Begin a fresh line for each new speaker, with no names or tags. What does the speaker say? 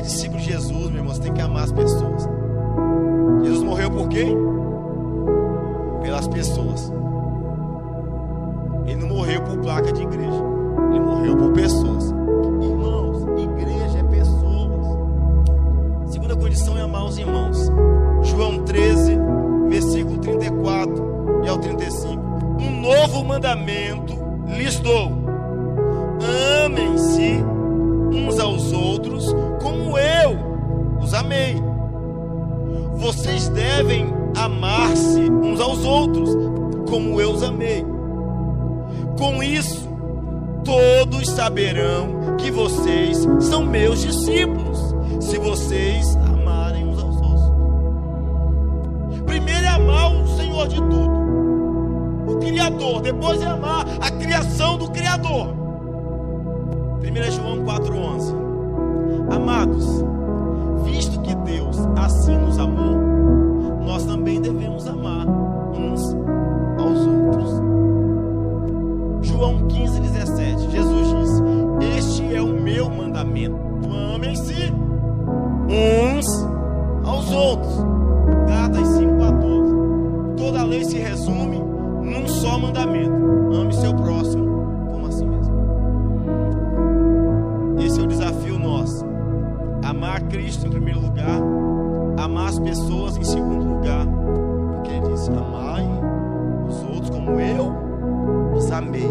Ser discípulo de Jesus, meu irmão, você tem que amar as pessoas. Jesus morreu por quem? Pelas pessoas. Ele não morreu por placa de igreja. Ele morreu por pessoas. Irmãos, igreja é pessoas. Segunda condição é amar os irmãos. João 13, versículo 34 e ao 35. Um novo mandamento lhes dou. Vocês devem amar-se uns aos outros como eu os amei. Com isso, todos saberão que vocês são meus discípulos, se vocês amarem uns aos outros. Primeiro é amar o Senhor de tudo, o Criador, depois é amar a criação do Criador. 1 João 4,11 Amados, João 15, 17 Jesus disse: Este é o meu mandamento. Amem-se uns aos outros. Gálatas 5, 14 Toda a lei se resume num só mandamento: ame seu próximo Cristo em primeiro lugar, amar as pessoas em segundo lugar, porque ele disse: Amai os outros como eu os amei.